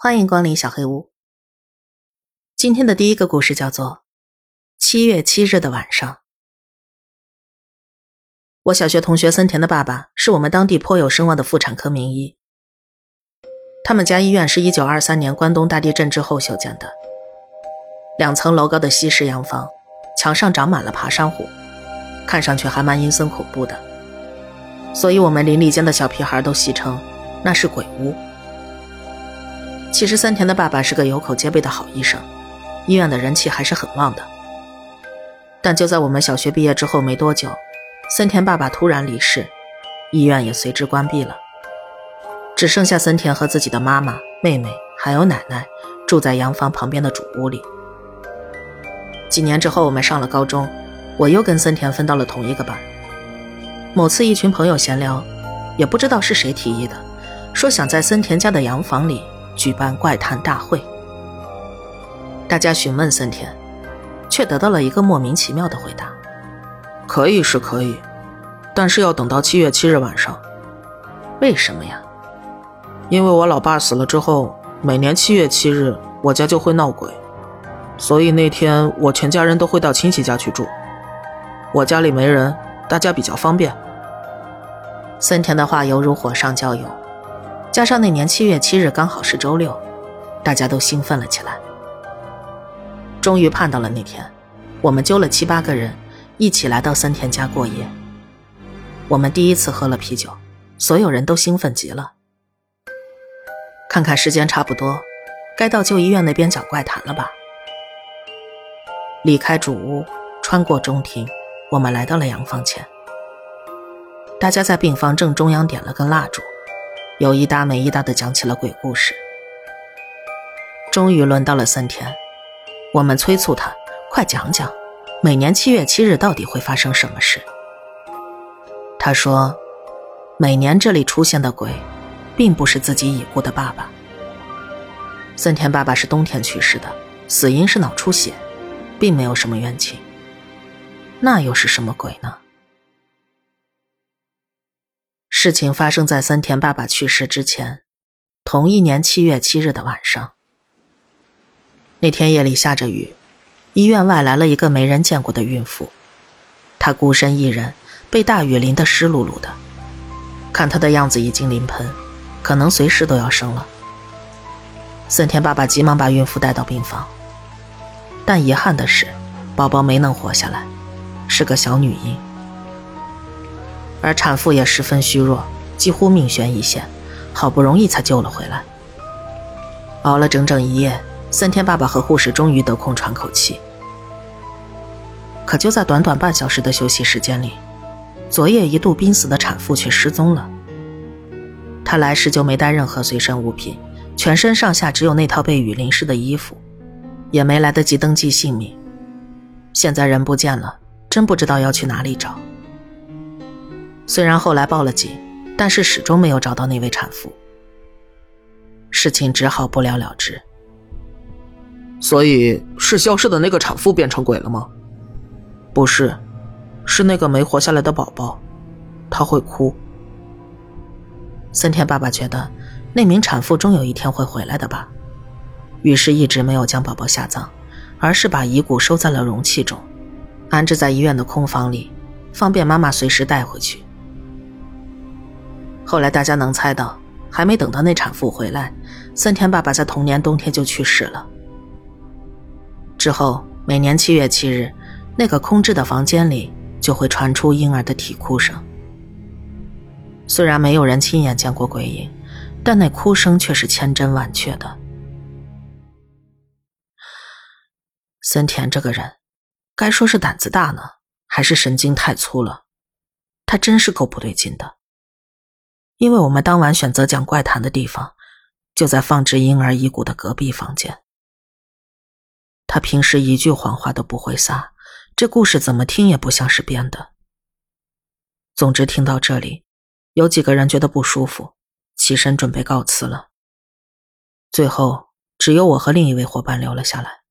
欢迎光临小黑屋。今天的第一个故事叫做《七月七日的晚上》。我小学同学森田的爸爸是我们当地颇有声望的妇产科名医。他们家医院是一九二三年关东大地震之后修建的，两层楼高的西式洋房，墙上长满了爬山虎，看上去还蛮阴森恐怖的。所以我们邻里间的小屁孩都戏称那是鬼屋。其实森田的爸爸是个有口皆碑的好医生，医院的人气还是很旺的。但就在我们小学毕业之后没多久，森田爸爸突然离世，医院也随之关闭了，只剩下森田和自己的妈妈、妹妹还有奶奶住在洋房旁边的主屋里。几年之后，我们上了高中，我又跟森田分到了同一个班。某次一群朋友闲聊，也不知道是谁提议的，说想在森田家的洋房里。举办怪谈大会，大家询问森田，却得到了一个莫名其妙的回答：“可以是可以，但是要等到七月七日晚上。为什么呀？因为我老爸死了之后，每年七月七日我家就会闹鬼，所以那天我全家人都会到亲戚家去住。我家里没人，大家比较方便。”森田的话犹如火上浇油。加上那年七月七日刚好是周六，大家都兴奋了起来。终于盼到了那天，我们揪了七八个人一起来到森田家过夜。我们第一次喝了啤酒，所有人都兴奋极了。看看时间差不多，该到旧医院那边讲怪谈了吧？离开主屋，穿过中庭，我们来到了洋房前。大家在病房正中央点了根蜡烛。有一搭没一搭的讲起了鬼故事。终于轮到了森田，我们催促他快讲讲，每年七月七日到底会发生什么事。他说，每年这里出现的鬼，并不是自己已故的爸爸。森田爸爸是冬天去世的，死因是脑出血，并没有什么冤情。那又是什么鬼呢？事情发生在森田爸爸去世之前，同一年七月七日的晚上。那天夜里下着雨，医院外来了一个没人见过的孕妇，她孤身一人，被大雨淋得湿漉漉的，看她的样子已经临盆，可能随时都要生了。森田爸爸急忙把孕妇带到病房，但遗憾的是，宝宝没能活下来，是个小女婴。而产妇也十分虚弱，几乎命悬一线，好不容易才救了回来。熬了整整一夜，森田爸爸和护士终于得空喘口气。可就在短短半小时的休息时间里，昨夜一度濒死的产妇却失踪了。她来时就没带任何随身物品，全身上下只有那套被雨淋湿的衣服，也没来得及登记姓名。现在人不见了，真不知道要去哪里找。虽然后来报了警，但是始终没有找到那位产妇。事情只好不了了之。所以是消失的那个产妇变成鬼了吗？不是，是那个没活下来的宝宝，他会哭。森田爸爸觉得那名产妇终有一天会回来的吧，于是一直没有将宝宝下葬，而是把遗骨收在了容器中，安置在医院的空房里，方便妈妈随时带回去。后来大家能猜到，还没等到那产妇回来，森田爸爸在同年冬天就去世了。之后每年七月七日，那个空置的房间里就会传出婴儿的啼哭声。虽然没有人亲眼见过鬼影，但那哭声却是千真万确的。森田这个人，该说是胆子大呢，还是神经太粗了？他真是够不对劲的。因为我们当晚选择讲怪谈的地方，就在放置婴儿遗骨的隔壁房间。他平时一句谎话都不会撒，这故事怎么听也不像是编的。总之，听到这里，有几个人觉得不舒服，起身准备告辞了。最后，只有我和另一位伙伴留了下来。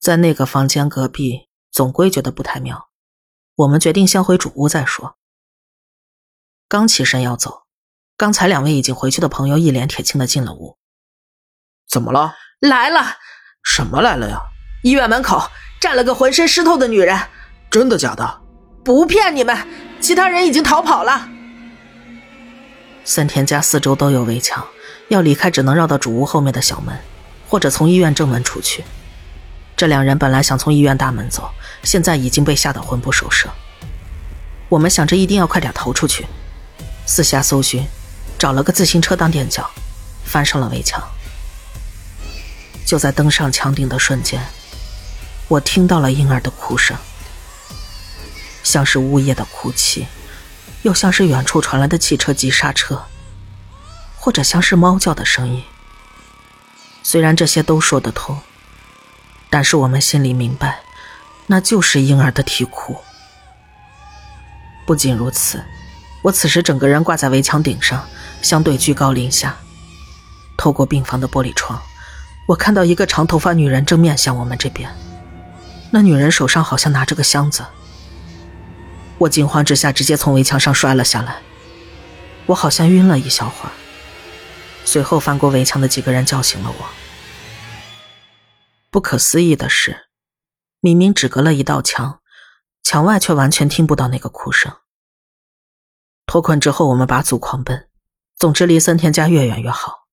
在那个房间隔壁，总归觉得不太妙，我们决定先回主屋再说。刚起身要走，刚才两位已经回去的朋友一脸铁青的进了屋，怎么了？来了！什么来了呀？医院门口站了个浑身湿透的女人。真的假的？不骗你们，其他人已经逃跑了。森田家四周都有围墙，要离开只能绕到主屋后面的小门，或者从医院正门出去。这两人本来想从医院大门走，现在已经被吓得魂不守舍。我们想着一定要快点逃出去，四下搜寻，找了个自行车当垫脚，翻上了围墙。就在登上墙顶的瞬间，我听到了婴儿的哭声，像是呜咽的哭泣，又像是远处传来的汽车急刹车，或者像是猫叫的声音。虽然这些都说得通，但是我们心里明白，那就是婴儿的啼哭。不仅如此，我此时整个人挂在围墙顶上，相对居高临下。透过病房的玻璃窗，我看到一个长头发女人正面向我们这边。那女人手上好像拿着个箱子。我惊慌之下直接从围墙上摔了下来，我好像晕了一小会儿。随后翻过围墙的几个人叫醒了我。不可思议的是，明明只隔了一道墙。墙外却完全听不到那个哭声。脱困之后，我们拔足狂奔，总之离森田家越远越好，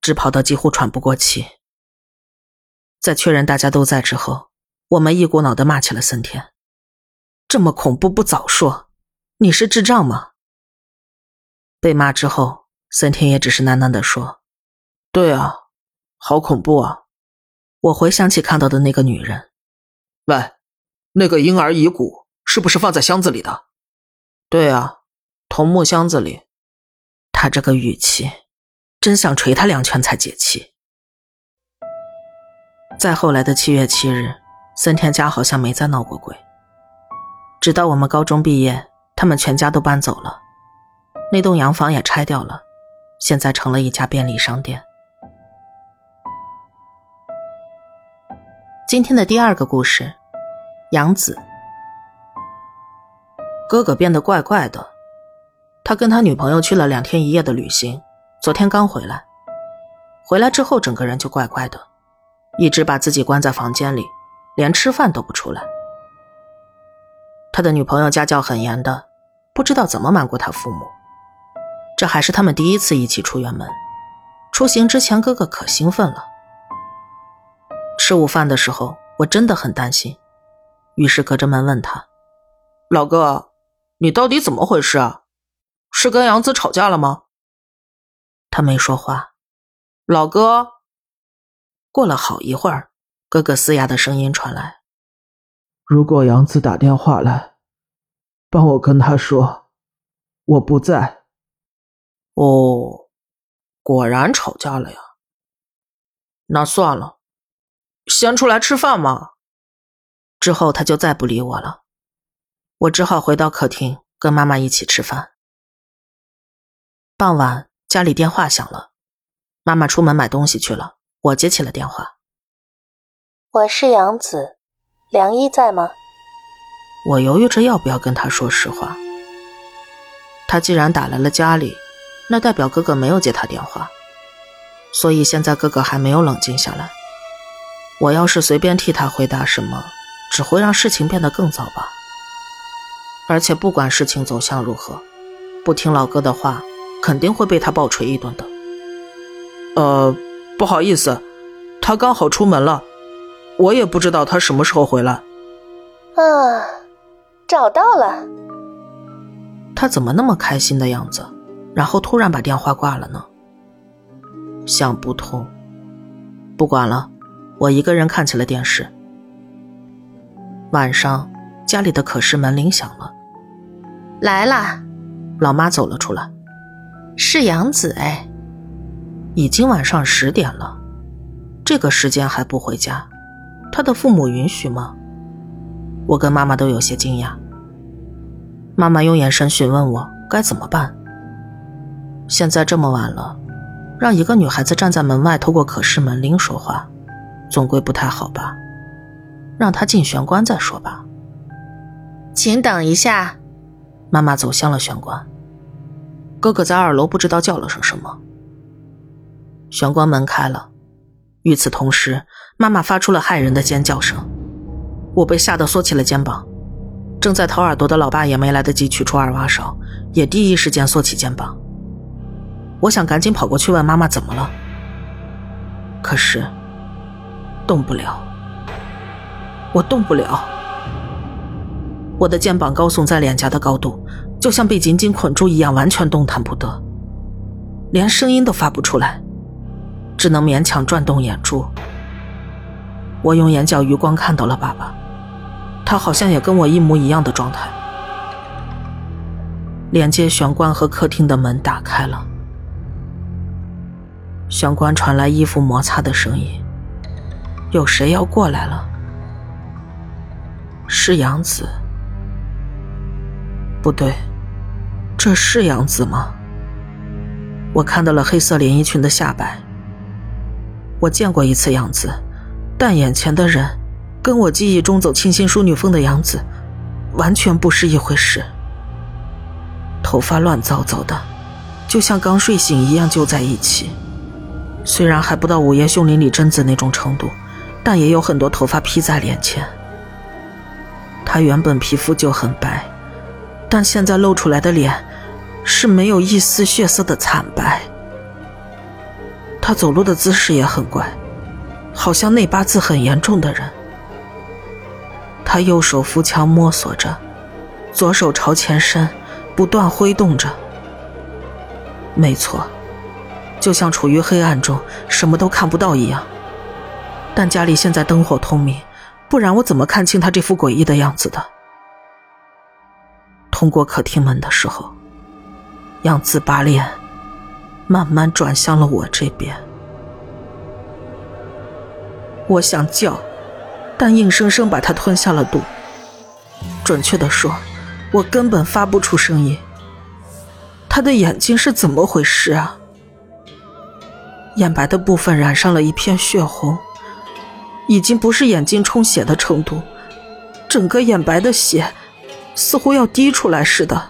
直跑到几乎喘不过气。在确认大家都在之后，我们一股脑的骂起了森田：“这么恐怖不早说，你是智障吗？”被骂之后，森田也只是喃喃的说：“对啊，好恐怖啊！”我回想起看到的那个女人，喂。那个婴儿遗骨是不是放在箱子里的？对啊，桐木箱子里。他这个语气，真想捶他两拳才解气。再后来的七月七日，森田家好像没再闹过鬼。直到我们高中毕业，他们全家都搬走了，那栋洋房也拆掉了，现在成了一家便利商店。今天的第二个故事。杨子，哥哥变得怪怪的。他跟他女朋友去了两天一夜的旅行，昨天刚回来。回来之后，整个人就怪怪的，一直把自己关在房间里，连吃饭都不出来。他的女朋友家教很严的，不知道怎么瞒过他父母。这还是他们第一次一起出远门。出行之前，哥哥可兴奋了。吃午饭的时候，我真的很担心。于是隔着门问他：“老哥，你到底怎么回事啊？是跟杨子吵架了吗？”他没说话。老哥，过了好一会儿，哥哥嘶哑的声音传来：“如果杨子打电话来，帮我跟他说，我不在。”哦，果然吵架了呀。那算了，先出来吃饭嘛。之后他就再不理我了，我只好回到客厅跟妈妈一起吃饭。傍晚家里电话响了，妈妈出门买东西去了，我接起了电话。我是杨子，梁一在吗？我犹豫着要不要跟他说实话。他既然打来了家里，那代表哥哥没有接他电话，所以现在哥哥还没有冷静下来。我要是随便替他回答什么。只会让事情变得更糟吧。而且不管事情走向如何，不听老哥的话，肯定会被他暴锤一顿的。呃，不好意思，他刚好出门了，我也不知道他什么时候回来。啊，找到了。他怎么那么开心的样子？然后突然把电话挂了呢？想不通。不管了，我一个人看起了电视。晚上，家里的可视门铃响了。来啦，老妈走了出来。是杨子哎。已经晚上十点了，这个时间还不回家，他的父母允许吗？我跟妈妈都有些惊讶。妈妈用眼神询问我该怎么办。现在这么晚了，让一个女孩子站在门外，透过可视门铃说话，总归不太好吧？让她进玄关再说吧。请等一下。妈妈走向了玄关。哥哥在二楼不知道叫了声什么。玄关门开了，与此同时，妈妈发出了骇人的尖叫声，我被吓得缩起了肩膀。正在掏耳朵的老爸也没来得及取出耳挖勺，也第一时间缩起肩膀。我想赶紧跑过去问妈妈怎么了，可是动不了，我动不了。我的肩膀高耸在脸颊的高度，就像被紧紧捆住一样，完全动弹不得，连声音都发不出来，只能勉强转动眼珠。我用眼角余光看到了爸爸，他好像也跟我一模一样的状态。连接玄关和客厅的门打开了，玄关传来衣服摩擦的声音，有谁要过来了？是杨子。不对，这是杨子吗？我看到了黑色连衣裙的下摆。我见过一次杨子，但眼前的人，跟我记忆中走清新淑女风的杨子，完全不是一回事。头发乱糟糟的，就像刚睡醒一样揪在一起。虽然还不到午夜凶铃里贞子那种程度，但也有很多头发披在脸前。她原本皮肤就很白。但现在露出来的脸，是没有一丝血色的惨白。他走路的姿势也很怪，好像内八字很严重的人。他右手扶墙摸索着，左手朝前伸，不断挥动着。没错，就像处于黑暗中，什么都看不到一样。但家里现在灯火通明，不然我怎么看清他这副诡异的样子的？通过客厅门的时候，杨子把脸慢慢转向了我这边。我想叫，但硬生生把他吞下了肚。准确的说，我根本发不出声音。他的眼睛是怎么回事啊？眼白的部分染上了一片血红，已经不是眼睛充血的程度，整个眼白的血。似乎要滴出来似的，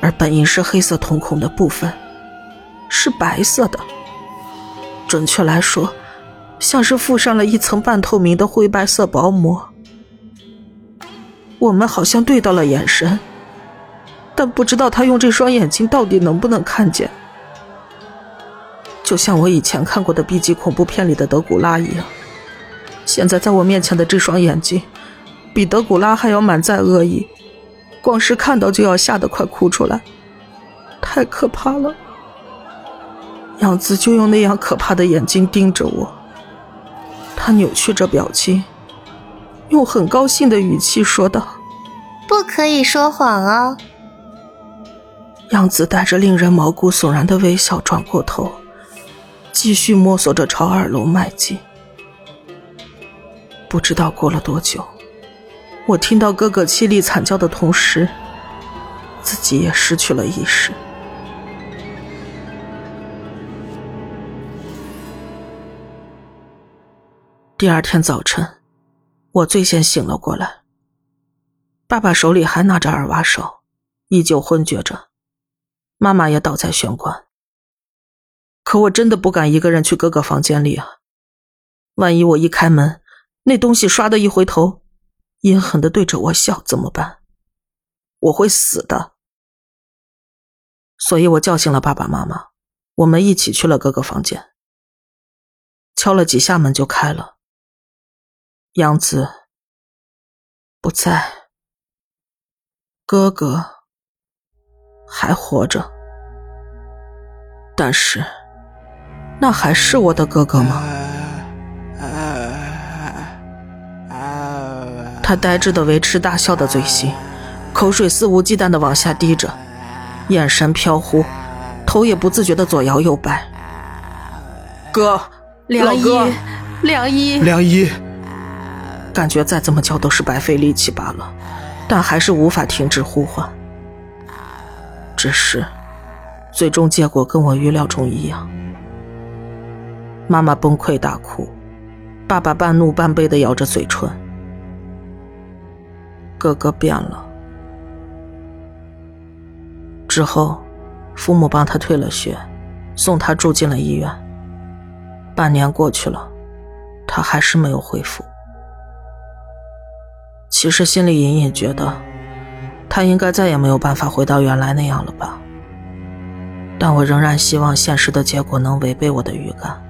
而本应是黑色瞳孔的部分，是白色的。准确来说，像是附上了一层半透明的灰白色薄膜。我们好像对到了眼神，但不知道他用这双眼睛到底能不能看见。就像我以前看过的 B 级恐怖片里的德古拉一样，现在在我面前的这双眼睛。比德古拉还要满载恶意，光是看到就要吓得快哭出来，太可怕了。杨子就用那样可怕的眼睛盯着我，他扭曲着表情，用很高兴的语气说道：“不可以说谎哦。”杨子带着令人毛骨悚然的微笑转过头，继续摸索着朝二楼迈进。不知道过了多久。我听到哥哥凄厉惨叫的同时，自己也失去了意识。第二天早晨，我最先醒了过来。爸爸手里还拿着耳挖手，依旧昏厥着；妈妈也倒在玄关。可我真的不敢一个人去哥哥房间里啊！万一我一开门，那东西唰的一回头。阴狠的对着我笑，怎么办？我会死的。所以我叫醒了爸爸妈妈，我们一起去了哥哥房间。敲了几下门就开了。杨子不在，哥哥还活着，但是那还是我的哥哥吗？他呆滞的维持大笑的嘴型，口水肆无忌惮的往下滴着，眼神飘忽，头也不自觉的左摇右摆。哥，梁一，梁一，梁一，感觉再怎么叫都是白费力气罢了，但还是无法停止呼唤。只是，最终结果跟我预料中一样，妈妈崩溃大哭，爸爸半怒半悲的咬着嘴唇。哥哥变了。之后，父母帮他退了学，送他住进了医院。半年过去了，他还是没有恢复。其实心里隐隐觉得，他应该再也没有办法回到原来那样了吧。但我仍然希望现实的结果能违背我的预感。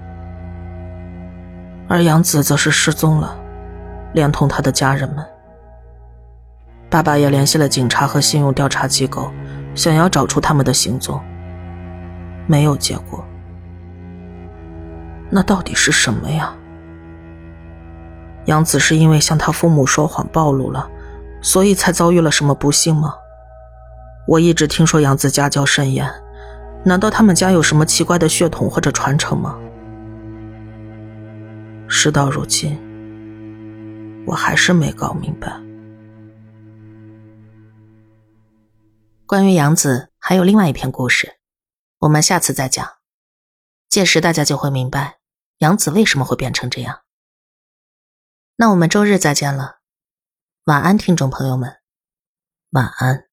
而杨子则是失踪了，连同他的家人们。爸爸也联系了警察和信用调查机构，想要找出他们的行踪，没有结果。那到底是什么呀？杨子是因为向他父母说谎暴露了，所以才遭遇了什么不幸吗？我一直听说杨子家教甚严，难道他们家有什么奇怪的血统或者传承吗？事到如今，我还是没搞明白。关于杨子，还有另外一篇故事，我们下次再讲。届时大家就会明白杨子为什么会变成这样。那我们周日再见了，晚安，听众朋友们，晚安。